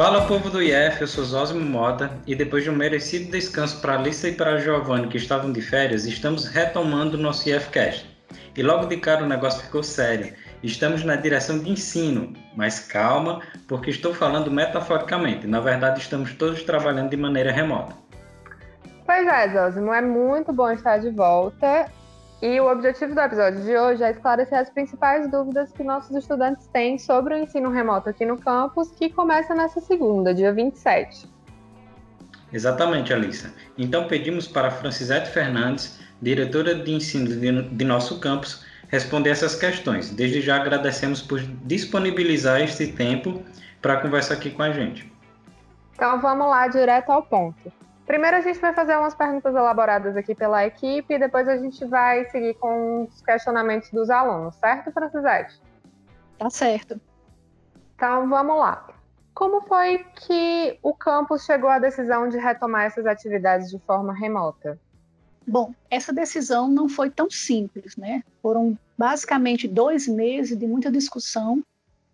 Fala povo do IF, eu sou Zósimo Mota e depois de um merecido descanso para Alissa e para Giovanni que estavam de férias, estamos retomando o nosso IFCast. E logo de cara o negócio ficou sério. Estamos na direção de ensino, mas calma, porque estou falando metaforicamente. Na verdade, estamos todos trabalhando de maneira remota. Pois é, Zósimo, é muito bom estar de volta. E o objetivo do episódio de hoje é esclarecer as principais dúvidas que nossos estudantes têm sobre o ensino remoto aqui no campus, que começa nessa segunda, dia 27. Exatamente, Alissa. Então pedimos para a Francisete Fernandes, diretora de ensino de nosso campus, responder essas questões. Desde já agradecemos por disponibilizar este tempo para conversar aqui com a gente. Então vamos lá direto ao ponto. Primeiro a gente vai fazer umas perguntas elaboradas aqui pela equipe e depois a gente vai seguir com os questionamentos dos alunos, certo, Francisete? Tá certo. Então vamos lá. Como foi que o campus chegou à decisão de retomar essas atividades de forma remota? Bom, essa decisão não foi tão simples, né? Foram basicamente dois meses de muita discussão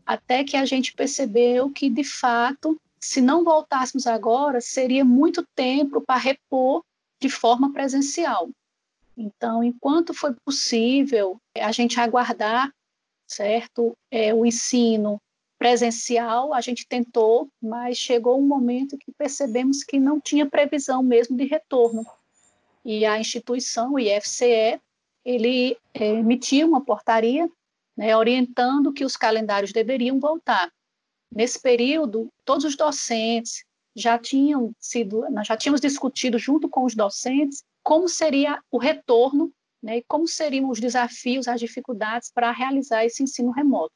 até que a gente percebeu que, de fato, se não voltássemos agora, seria muito tempo para repor de forma presencial. Então, enquanto foi possível a gente aguardar, certo, é, o ensino presencial, a gente tentou, mas chegou um momento que percebemos que não tinha previsão mesmo de retorno. E a instituição, o IFCE, ele é, emitiu uma portaria né, orientando que os calendários deveriam voltar. Nesse período, todos os docentes já tinham sido, nós já tínhamos discutido junto com os docentes como seria o retorno né, e como seriam os desafios, as dificuldades para realizar esse ensino remoto.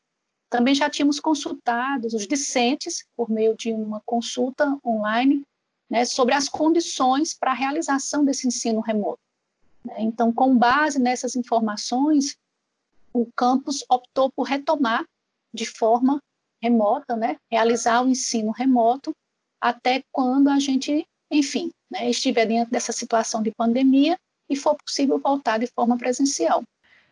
Também já tínhamos consultado os discentes por meio de uma consulta online né, sobre as condições para a realização desse ensino remoto. Então, com base nessas informações, o campus optou por retomar de forma remota, né, realizar o ensino remoto até quando a gente, enfim, né, estiver dentro dessa situação de pandemia e for possível voltar de forma presencial.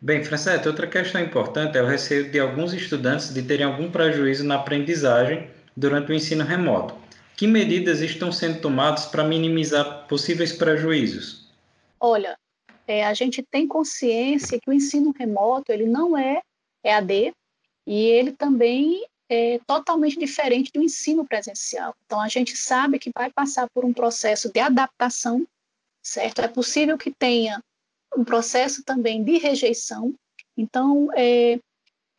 Bem, Francete, outra questão importante é o receio de alguns estudantes de terem algum prejuízo na aprendizagem durante o ensino remoto. Que medidas estão sendo tomadas para minimizar possíveis prejuízos? Olha, é, a gente tem consciência que o ensino remoto ele não é EAD e ele também é totalmente diferente do ensino presencial. Então, a gente sabe que vai passar por um processo de adaptação, certo? É possível que tenha um processo também de rejeição. Então, é,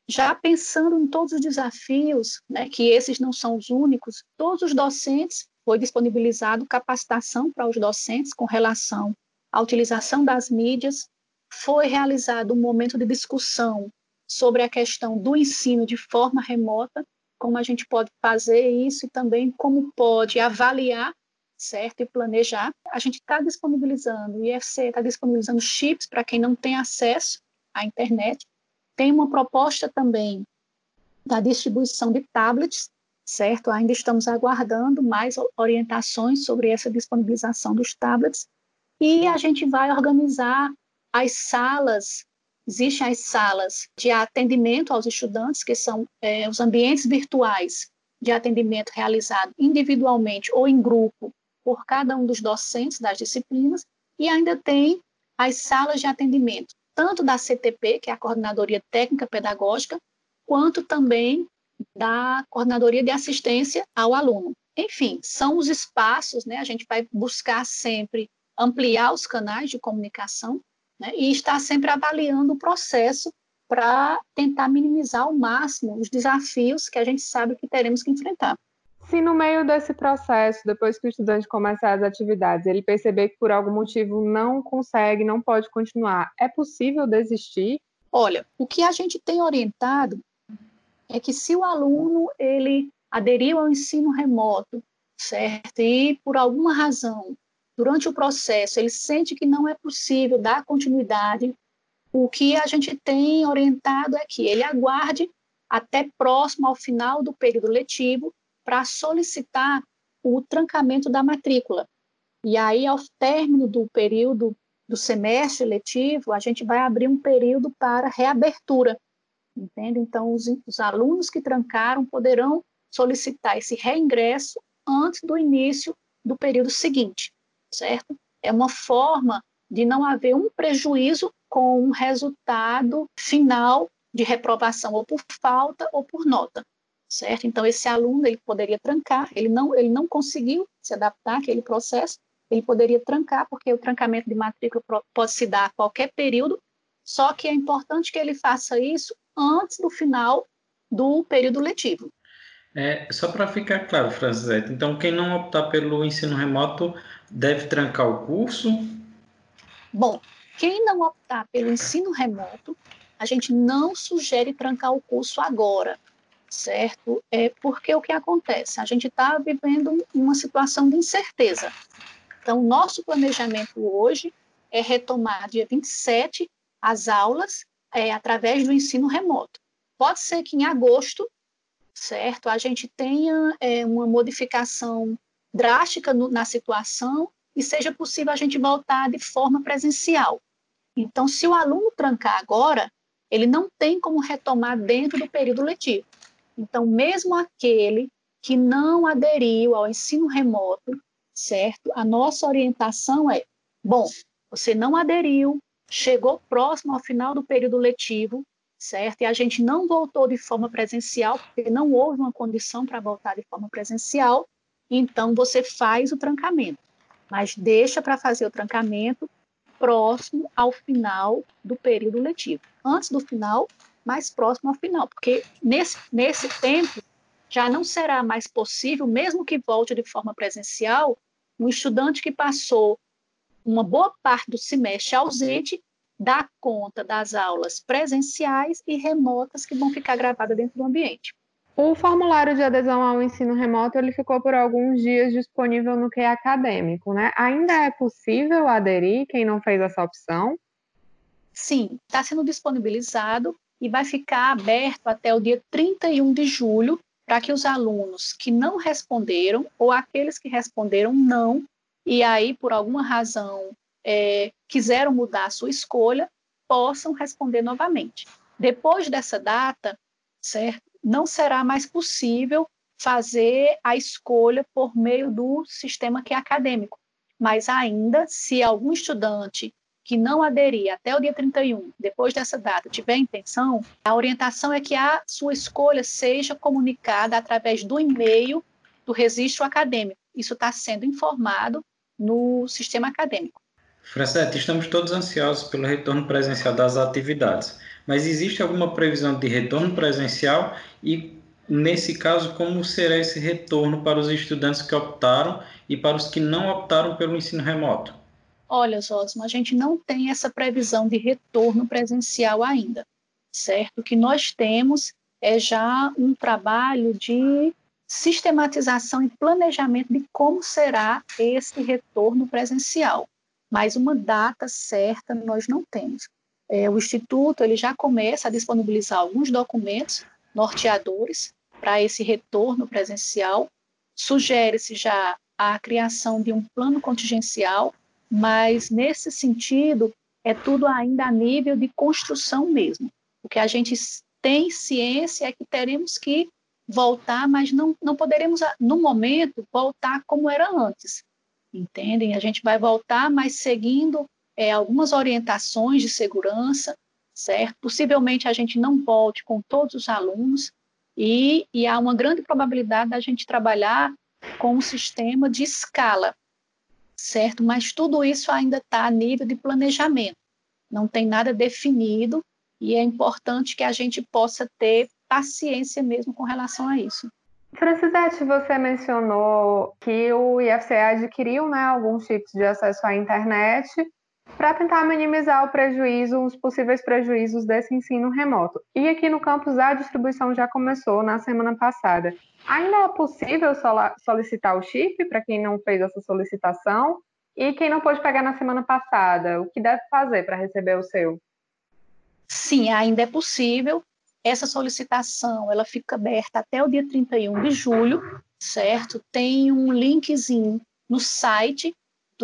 já pensando em todos os desafios, né, que esses não são os únicos, todos os docentes foi disponibilizado capacitação para os docentes com relação à utilização das mídias, foi realizado um momento de discussão sobre a questão do ensino de forma remota, como a gente pode fazer isso e também como pode avaliar, certo, e planejar. A gente está disponibilizando, o IFC está disponibilizando chips para quem não tem acesso à internet. Tem uma proposta também da distribuição de tablets, certo? Ainda estamos aguardando mais orientações sobre essa disponibilização dos tablets. E a gente vai organizar as salas Existem as salas de atendimento aos estudantes, que são é, os ambientes virtuais de atendimento realizado individualmente ou em grupo por cada um dos docentes das disciplinas, e ainda tem as salas de atendimento, tanto da CTP, que é a Coordenadoria Técnica Pedagógica, quanto também da Coordenadoria de Assistência ao Aluno. Enfim, são os espaços, né? A gente vai buscar sempre ampliar os canais de comunicação né, e estar sempre avaliando o processo para tentar minimizar ao máximo os desafios que a gente sabe que teremos que enfrentar. Se no meio desse processo, depois que o estudante começar as atividades, ele perceber que por algum motivo não consegue, não pode continuar, é possível desistir? Olha, o que a gente tem orientado é que se o aluno ele aderiu ao ensino remoto, certo, e por alguma razão durante o processo ele sente que não é possível dar continuidade, o que a gente tem orientado é que ele aguarde até próximo ao final do período letivo para solicitar o trancamento da matrícula. E aí, ao término do período do semestre letivo, a gente vai abrir um período para reabertura, entende? Então, os, os alunos que trancaram poderão solicitar esse reingresso antes do início do período seguinte, certo? É uma forma de não haver um prejuízo com um resultado final de reprovação ou por falta ou por nota, certo? Então esse aluno ele poderia trancar, ele não ele não conseguiu se adaptar àquele processo, ele poderia trancar porque o trancamento de matrícula pode se dar a qualquer período, só que é importante que ele faça isso antes do final do período letivo. É, só para ficar claro, Francisete, então quem não optar pelo ensino remoto deve trancar o curso? Bom, quem não optar pelo ensino remoto, a gente não sugere trancar o curso agora, certo? É porque o que acontece? A gente está vivendo uma situação de incerteza. Então, nosso planejamento hoje é retomar dia 27 as aulas é, através do ensino remoto. Pode ser que em agosto certo? A gente tenha é, uma modificação drástica no, na situação e seja possível a gente voltar de forma presencial. Então, se o aluno trancar agora, ele não tem como retomar dentro do período letivo. Então, mesmo aquele que não aderiu ao ensino remoto, certo? A nossa orientação é: bom, você não aderiu, chegou próximo ao final do período letivo, certo? E a gente não voltou de forma presencial, porque não houve uma condição para voltar de forma presencial, então você faz o trancamento, mas deixa para fazer o trancamento próximo ao final do período letivo. Antes do final, mais próximo ao final, porque nesse, nesse tempo já não será mais possível, mesmo que volte de forma presencial, um estudante que passou uma boa parte do semestre ausente dar conta das aulas presenciais e remotas que vão ficar gravadas dentro do ambiente. O formulário de adesão ao ensino remoto ele ficou por alguns dias disponível no QE acadêmico, né? Ainda é possível aderir quem não fez essa opção? Sim, está sendo disponibilizado e vai ficar aberto até o dia 31 de julho para que os alunos que não responderam ou aqueles que responderam não e aí por alguma razão é, quiseram mudar a sua escolha, possam responder novamente. Depois dessa data, certo? Não será mais possível fazer a escolha por meio do sistema que é acadêmico. Mas ainda, se algum estudante que não aderir até o dia 31, depois dessa data, tiver intenção, a orientação é que a sua escolha seja comunicada através do e-mail do registro acadêmico. Isso está sendo informado no sistema acadêmico. Francete, estamos todos ansiosos pelo retorno presencial das atividades, mas existe alguma previsão de retorno presencial e, nesse caso, como será esse retorno para os estudantes que optaram e para os que não optaram pelo ensino remoto? Olha, Zosmo, a gente não tem essa previsão de retorno presencial ainda, certo? O que nós temos é já um trabalho de sistematização e planejamento de como será esse retorno presencial mas uma data certa nós não temos. É, o Instituto ele já começa a disponibilizar alguns documentos norteadores para esse retorno presencial. Sugere-se já a criação de um plano contingencial, mas nesse sentido é tudo ainda a nível de construção mesmo. O que a gente tem ciência é que teremos que voltar, mas não, não poderemos, no momento, voltar como era antes entendem? A gente vai voltar, mas seguindo é, algumas orientações de segurança, certo? Possivelmente a gente não volte com todos os alunos e, e há uma grande probabilidade da gente trabalhar com um sistema de escala, certo? Mas tudo isso ainda está a nível de planejamento, não tem nada definido e é importante que a gente possa ter paciência mesmo com relação a isso. Francisete, você mencionou que o IFCE adquiriu né, alguns chips de acesso à internet para tentar minimizar o prejuízo, os possíveis prejuízos desse ensino remoto. E aqui no campus a distribuição já começou na semana passada. Ainda é possível solicitar o chip para quem não fez essa solicitação? E quem não pôde pegar na semana passada, o que deve fazer para receber o seu? Sim, ainda é possível. Essa solicitação ela fica aberta até o dia 31 de julho, certo? Tem um linkzinho no site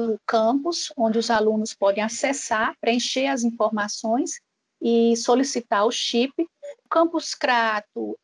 do campus, onde os alunos podem acessar, preencher as informações e solicitar o chip. O campus Crato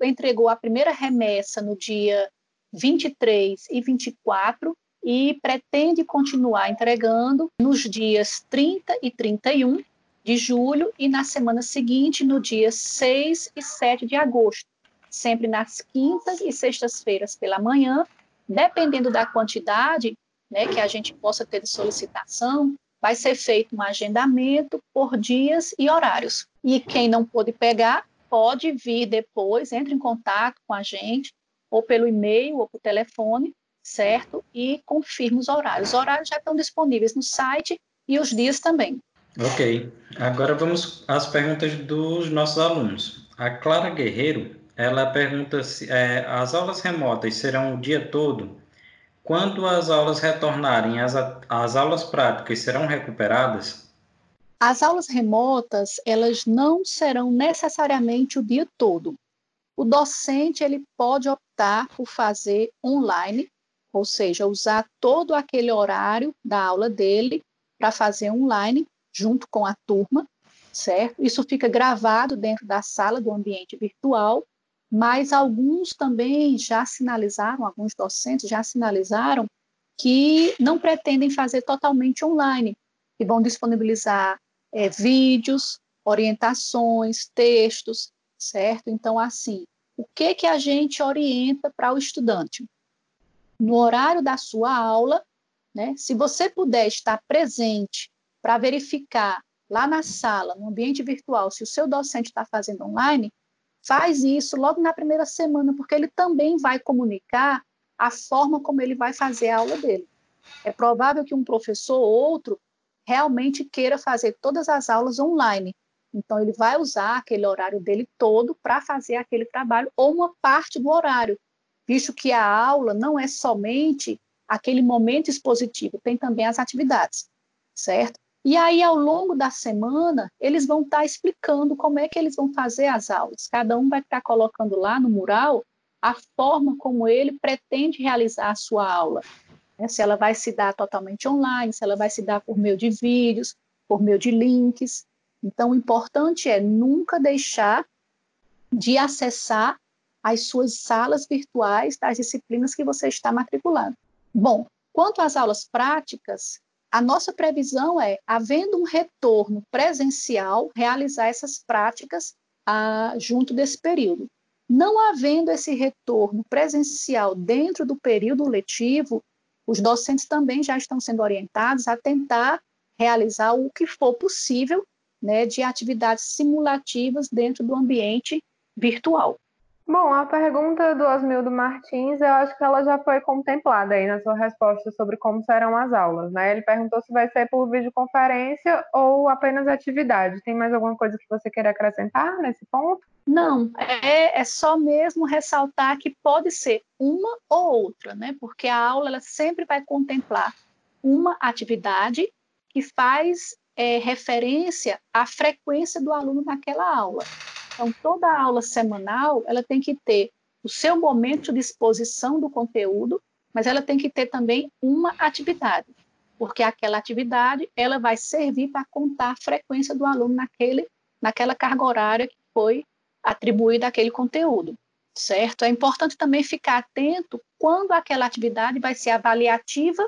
entregou a primeira remessa no dia 23 e 24 e pretende continuar entregando nos dias 30 e 31 de julho e na semana seguinte, no dia 6 e 7 de agosto, sempre nas quintas e sextas-feiras pela manhã, dependendo da quantidade né, que a gente possa ter de solicitação, vai ser feito um agendamento por dias e horários. E quem não pôde pegar, pode vir depois, entre em contato com a gente, ou pelo e-mail ou por telefone, certo? E confirma os horários. Os horários já estão disponíveis no site e os dias também. Ok. Agora vamos às perguntas dos nossos alunos. A Clara Guerreiro, ela pergunta se é, as aulas remotas serão o dia todo? Quando as aulas retornarem, as, as aulas práticas serão recuperadas? As aulas remotas, elas não serão necessariamente o dia todo. O docente ele pode optar por fazer online, ou seja, usar todo aquele horário da aula dele para fazer online junto com a turma, certo? Isso fica gravado dentro da sala do ambiente virtual mas alguns também já sinalizaram, alguns docentes já sinalizaram que não pretendem fazer totalmente online, que vão disponibilizar é, vídeos, orientações, textos, certo? Então, assim, o que que a gente orienta para o estudante? No horário da sua aula, né, se você puder estar presente para verificar lá na sala, no ambiente virtual, se o seu docente está fazendo online, faz isso logo na primeira semana, porque ele também vai comunicar a forma como ele vai fazer a aula dele. É provável que um professor ou outro realmente queira fazer todas as aulas online. Então, ele vai usar aquele horário dele todo para fazer aquele trabalho, ou uma parte do horário, visto que a aula não é somente aquele momento expositivo, tem também as atividades, certo? E aí, ao longo da semana, eles vão estar tá explicando como é que eles vão fazer as aulas. Cada um vai estar tá colocando lá no mural a forma como ele pretende realizar a sua aula. Né? Se ela vai se dar totalmente online, se ela vai se dar por meio de vídeos, por meio de links. Então, o importante é nunca deixar de acessar as suas salas virtuais das disciplinas que você está matriculando. Bom, quanto às aulas práticas, a nossa previsão é, havendo um retorno presencial, realizar essas práticas ah, junto desse período. Não havendo esse retorno presencial dentro do período letivo, os docentes também já estão sendo orientados a tentar realizar o que for possível né, de atividades simulativas dentro do ambiente virtual. Bom, a pergunta do Osmildo Martins, eu acho que ela já foi contemplada aí na sua resposta sobre como serão as aulas, né? Ele perguntou se vai ser por videoconferência ou apenas atividade. Tem mais alguma coisa que você queira acrescentar nesse ponto? Não, é, é só mesmo ressaltar que pode ser uma ou outra, né? Porque a aula ela sempre vai contemplar uma atividade que faz é, referência à frequência do aluno naquela aula. Então, toda aula semanal, ela tem que ter o seu momento de exposição do conteúdo, mas ela tem que ter também uma atividade, porque aquela atividade, ela vai servir para contar a frequência do aluno naquele, naquela carga horária que foi atribuída àquele conteúdo, certo? É importante também ficar atento quando aquela atividade vai ser avaliativa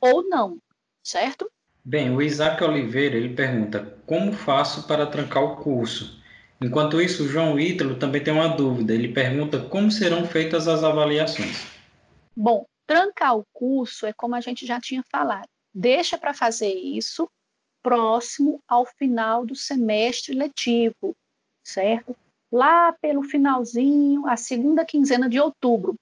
ou não, certo? Bem, o Isaac Oliveira, ele pergunta, como faço para trancar o curso? Enquanto isso, João Ítalo também tem uma dúvida. Ele pergunta como serão feitas as avaliações. Bom, trancar o curso é como a gente já tinha falado. Deixa para fazer isso próximo ao final do semestre letivo, certo? Lá pelo finalzinho, a segunda quinzena de outubro.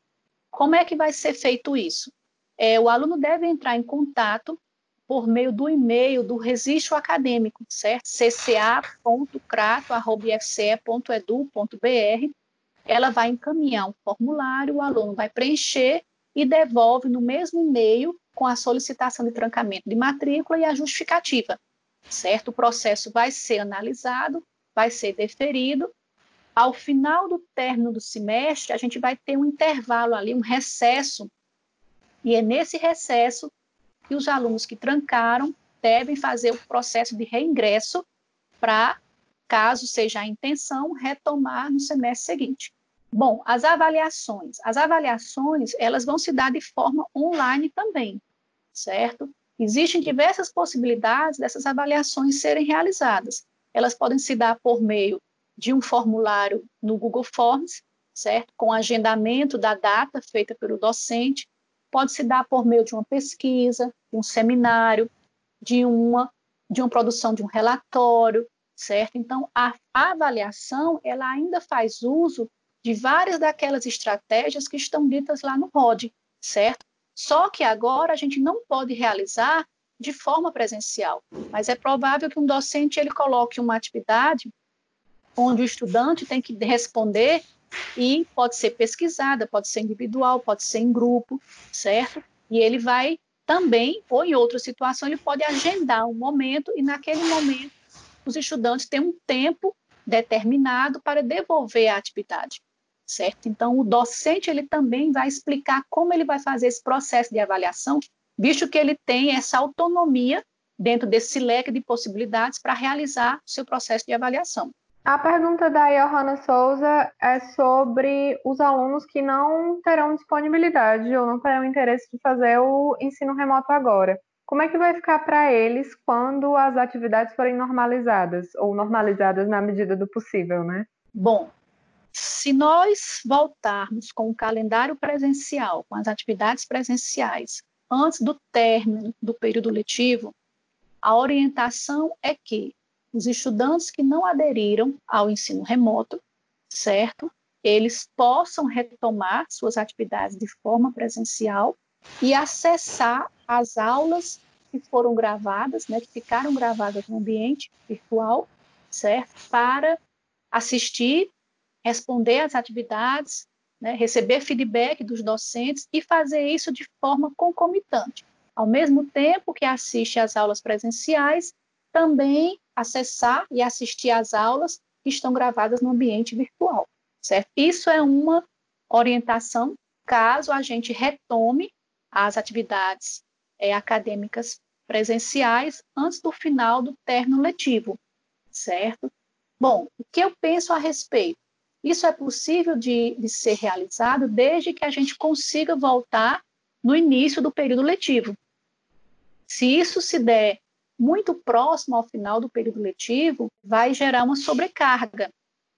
Como é que vai ser feito isso? É, o aluno deve entrar em contato por meio do e-mail do registro acadêmico, certo? cca.crato.ifce.edu.br. Ela vai encaminhar um formulário, o aluno vai preencher e devolve no mesmo e-mail com a solicitação de trancamento de matrícula e a justificativa, certo? O processo vai ser analisado, vai ser deferido. Ao final do término do semestre, a gente vai ter um intervalo ali, um recesso, e é nesse recesso e os alunos que trancaram devem fazer o processo de reingresso para, caso seja a intenção, retomar no semestre seguinte. Bom, as avaliações. As avaliações, elas vão se dar de forma online também, certo? Existem diversas possibilidades dessas avaliações serem realizadas. Elas podem se dar por meio de um formulário no Google Forms, certo? Com agendamento da data feita pelo docente, pode se dar por meio de uma pesquisa, de um seminário, de uma de uma produção de um relatório, certo? Então, a avaliação, ela ainda faz uso de várias daquelas estratégias que estão ditas lá no ROD, certo? Só que agora a gente não pode realizar de forma presencial, mas é provável que um docente ele coloque uma atividade onde o estudante tem que responder e pode ser pesquisada, pode ser individual, pode ser em grupo, certo? E ele vai também, ou em outra situação, ele pode agendar um momento e naquele momento os estudantes têm um tempo determinado para devolver a atividade, certo? Então o docente ele também vai explicar como ele vai fazer esse processo de avaliação, visto que ele tem essa autonomia dentro desse leque de possibilidades para realizar o seu processo de avaliação. A pergunta da Johanna Souza é sobre os alunos que não terão disponibilidade ou não terão interesse de fazer o ensino remoto agora. Como é que vai ficar para eles quando as atividades forem normalizadas, ou normalizadas na medida do possível, né? Bom, se nós voltarmos com o calendário presencial, com as atividades presenciais, antes do término do período letivo, a orientação é que os estudantes que não aderiram ao ensino remoto, certo? Eles possam retomar suas atividades de forma presencial e acessar as aulas que foram gravadas, né, que ficaram gravadas no ambiente virtual, certo? Para assistir, responder às atividades, né, receber feedback dos docentes e fazer isso de forma concomitante. Ao mesmo tempo que assiste às aulas presenciais, também acessar e assistir às aulas que estão gravadas no ambiente virtual, certo? Isso é uma orientação caso a gente retome as atividades é, acadêmicas presenciais antes do final do término letivo, certo? Bom, o que eu penso a respeito? Isso é possível de, de ser realizado desde que a gente consiga voltar no início do período letivo. Se isso se der muito próximo ao final do período letivo, vai gerar uma sobrecarga.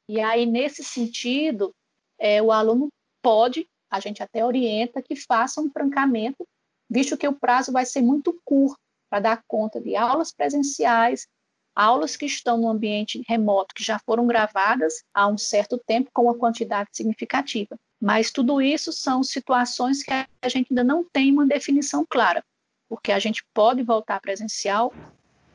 E aí, nesse sentido, é, o aluno pode, a gente até orienta que faça um trancamento, visto que o prazo vai ser muito curto para dar conta de aulas presenciais, aulas que estão no ambiente remoto, que já foram gravadas há um certo tempo, com uma quantidade significativa. Mas tudo isso são situações que a gente ainda não tem uma definição clara porque a gente pode voltar presencial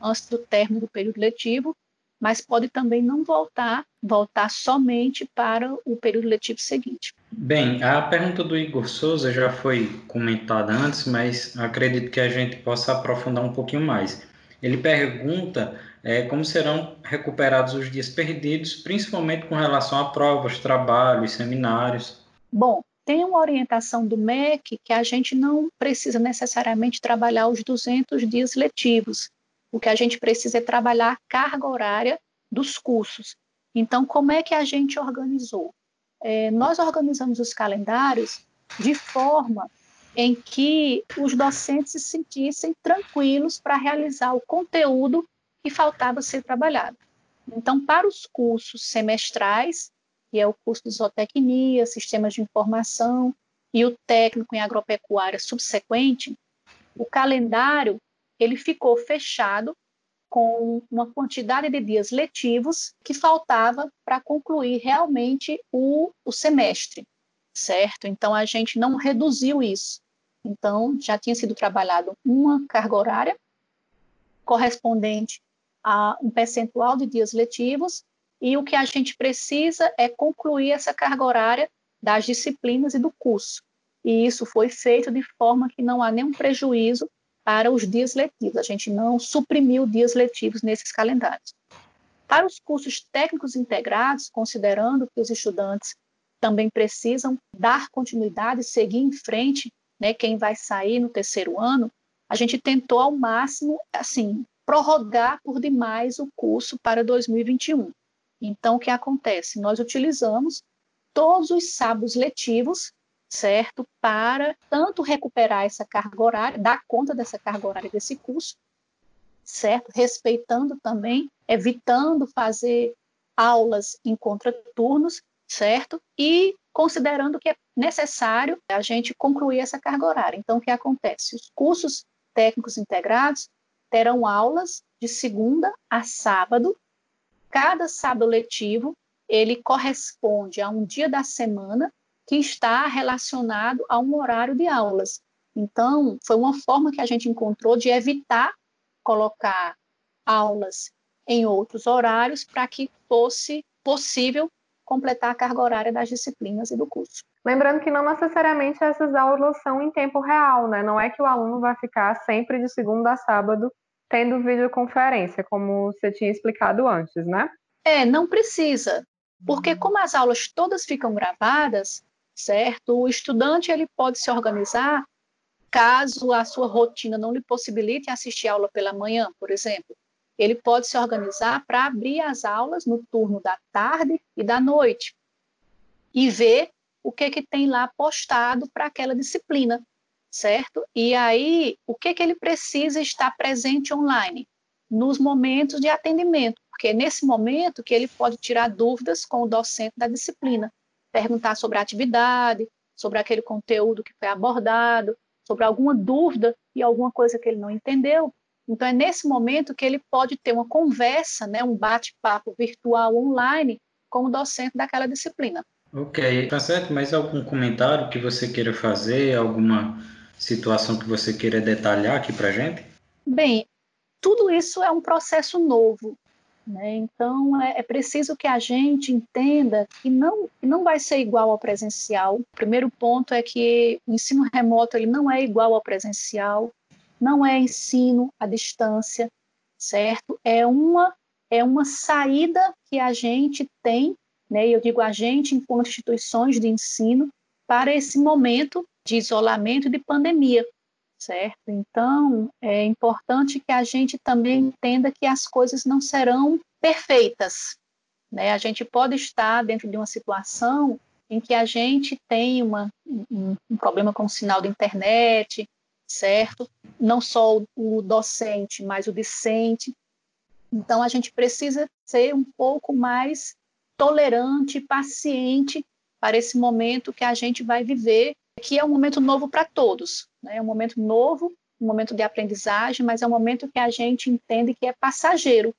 antes do término do período letivo, mas pode também não voltar, voltar somente para o período letivo seguinte. Bem, a pergunta do Igor Souza já foi comentada antes, mas acredito que a gente possa aprofundar um pouquinho mais. Ele pergunta é, como serão recuperados os dias perdidos, principalmente com relação a provas, trabalhos, seminários. Bom, tem uma orientação do MEC que a gente não precisa necessariamente trabalhar os 200 dias letivos. O que a gente precisa é trabalhar a carga horária dos cursos. Então, como é que a gente organizou? É, nós organizamos os calendários de forma em que os docentes se sentissem tranquilos para realizar o conteúdo que faltava ser trabalhado. Então, para os cursos semestrais, que é o curso de zootecnia, sistemas de informação e o técnico em agropecuária subsequente, o calendário ele ficou fechado com uma quantidade de dias letivos que faltava para concluir realmente o, o semestre, certo? Então a gente não reduziu isso. Então já tinha sido trabalhado uma carga horária correspondente a um percentual de dias letivos e o que a gente precisa é concluir essa carga horária das disciplinas e do curso. E isso foi feito de forma que não há nenhum prejuízo para os dias letivos. A gente não suprimiu dias letivos nesses calendários. Para os cursos técnicos integrados, considerando que os estudantes também precisam dar continuidade, seguir em frente, né, quem vai sair no terceiro ano, a gente tentou ao máximo, assim, prorrogar por demais o curso para 2021. Então, o que acontece? Nós utilizamos todos os sábados letivos, certo? Para tanto recuperar essa carga horária, dar conta dessa carga horária desse curso, certo? Respeitando também, evitando fazer aulas em contraturnos, certo? E considerando que é necessário a gente concluir essa carga horária. Então, o que acontece? Os cursos técnicos integrados terão aulas de segunda a sábado. Cada sábado letivo ele corresponde a um dia da semana que está relacionado a um horário de aulas. Então, foi uma forma que a gente encontrou de evitar colocar aulas em outros horários para que fosse possível completar a carga horária das disciplinas e do curso. Lembrando que não necessariamente essas aulas são em tempo real, né? Não é que o aluno vai ficar sempre de segunda a sábado tendo videoconferência, como você tinha explicado antes, né? É, não precisa, porque como as aulas todas ficam gravadas, certo? O estudante ele pode se organizar caso a sua rotina não lhe possibilite assistir aula pela manhã, por exemplo. Ele pode se organizar para abrir as aulas no turno da tarde e da noite e ver o que que tem lá postado para aquela disciplina, certo? E aí, o que que ele precisa estar presente online nos momentos de atendimento, porque é nesse momento que ele pode tirar dúvidas com o docente da disciplina, perguntar sobre a atividade, sobre aquele conteúdo que foi abordado, sobre alguma dúvida e alguma coisa que ele não entendeu. Então, é nesse momento que ele pode ter uma conversa, né, um bate-papo virtual online com o docente daquela disciplina. Ok, tá certo, mas algum comentário que você queira fazer, alguma situação que você queira detalhar aqui para gente? Bem, tudo isso é um processo novo. Né? Então, é, é, preciso que a gente entenda que não, não vai ser igual ao presencial. O primeiro ponto é que o ensino remoto ele não é igual ao presencial, não é ensino à distância, certo? É uma, é uma saída que a gente tem, né? eu digo a gente, enquanto instituições de ensino, para esse momento de isolamento e de pandemia certo? Então, é importante que a gente também entenda que as coisas não serão perfeitas, né? A gente pode estar dentro de uma situação em que a gente tem uma, um, um problema com o sinal da internet, certo? Não só o, o docente, mas o discente. Então, a gente precisa ser um pouco mais tolerante, paciente para esse momento que a gente vai viver que é um momento novo para todos. Né? É um momento novo, um momento de aprendizagem, mas é um momento que a gente entende que é passageiro.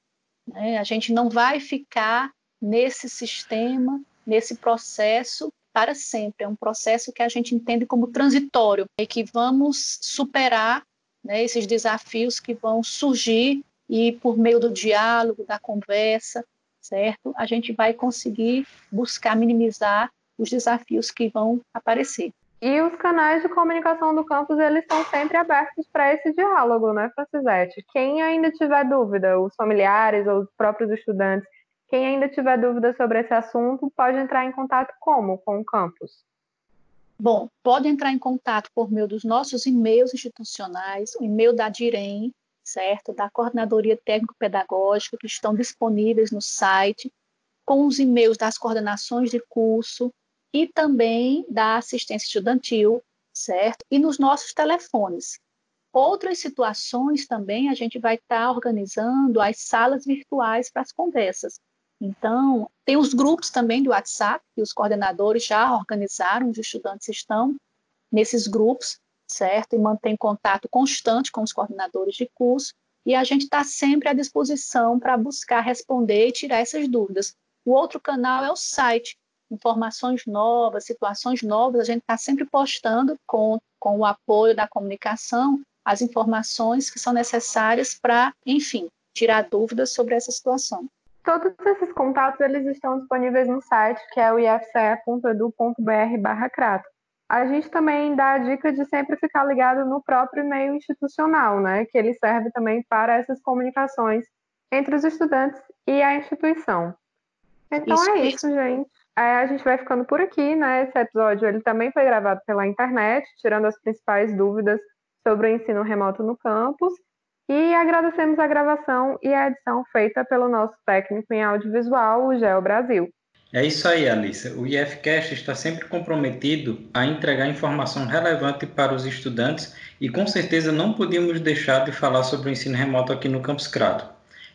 Né? A gente não vai ficar nesse sistema, nesse processo para sempre. É um processo que a gente entende como transitório e que vamos superar né, esses desafios que vão surgir e por meio do diálogo, da conversa, certo? A gente vai conseguir buscar minimizar os desafios que vão aparecer. E os canais de comunicação do campus, eles estão sempre abertos para esse diálogo, né, Francisete? Quem ainda tiver dúvida, os familiares ou os próprios estudantes, quem ainda tiver dúvida sobre esse assunto, pode entrar em contato como com o campus? Bom, pode entrar em contato por meio dos nossos e-mails institucionais, o e-mail da DIREM, certo? Da Coordenadoria Técnico-Pedagógica, que estão disponíveis no site, com os e-mails das coordenações de curso, e também da assistência estudantil, certo? E nos nossos telefones. Outras situações também a gente vai estar tá organizando as salas virtuais para as conversas. Então, tem os grupos também do WhatsApp, que os coordenadores já organizaram, os estudantes estão nesses grupos, certo? E mantém contato constante com os coordenadores de curso, e a gente está sempre à disposição para buscar responder e tirar essas dúvidas. O outro canal é o site, informações novas, situações novas, a gente está sempre postando com, com o apoio da comunicação as informações que são necessárias para, enfim, tirar dúvidas sobre essa situação. Todos esses contatos eles estão disponíveis no site, que é o ifce.edu.br barra crato. A gente também dá a dica de sempre ficar ligado no próprio e-mail institucional, né? Que ele serve também para essas comunicações entre os estudantes e a instituição. Então isso, é isso, gente. A gente vai ficando por aqui, né? Esse episódio ele também foi gravado pela internet, tirando as principais dúvidas sobre o ensino remoto no campus. E agradecemos a gravação e a edição feita pelo nosso técnico em audiovisual, o Geo Brasil. É isso aí, Alissa. O IFCast está sempre comprometido a entregar informação relevante para os estudantes e com certeza não podíamos deixar de falar sobre o ensino remoto aqui no Campus Crato.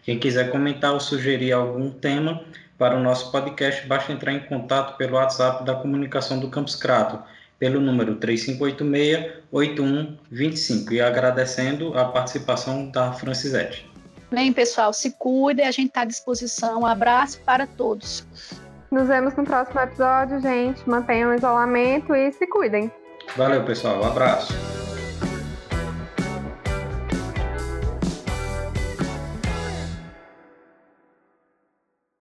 Quem quiser comentar ou sugerir algum tema para o nosso podcast, basta entrar em contato pelo WhatsApp da comunicação do Campus Crato, pelo número 3586-8125 e agradecendo a participação da Francisete. Bem, pessoal, se cuidem, a gente está à disposição. Um abraço para todos. Nos vemos no próximo episódio, gente. Mantenham o isolamento e se cuidem. Valeu, pessoal. Um abraço.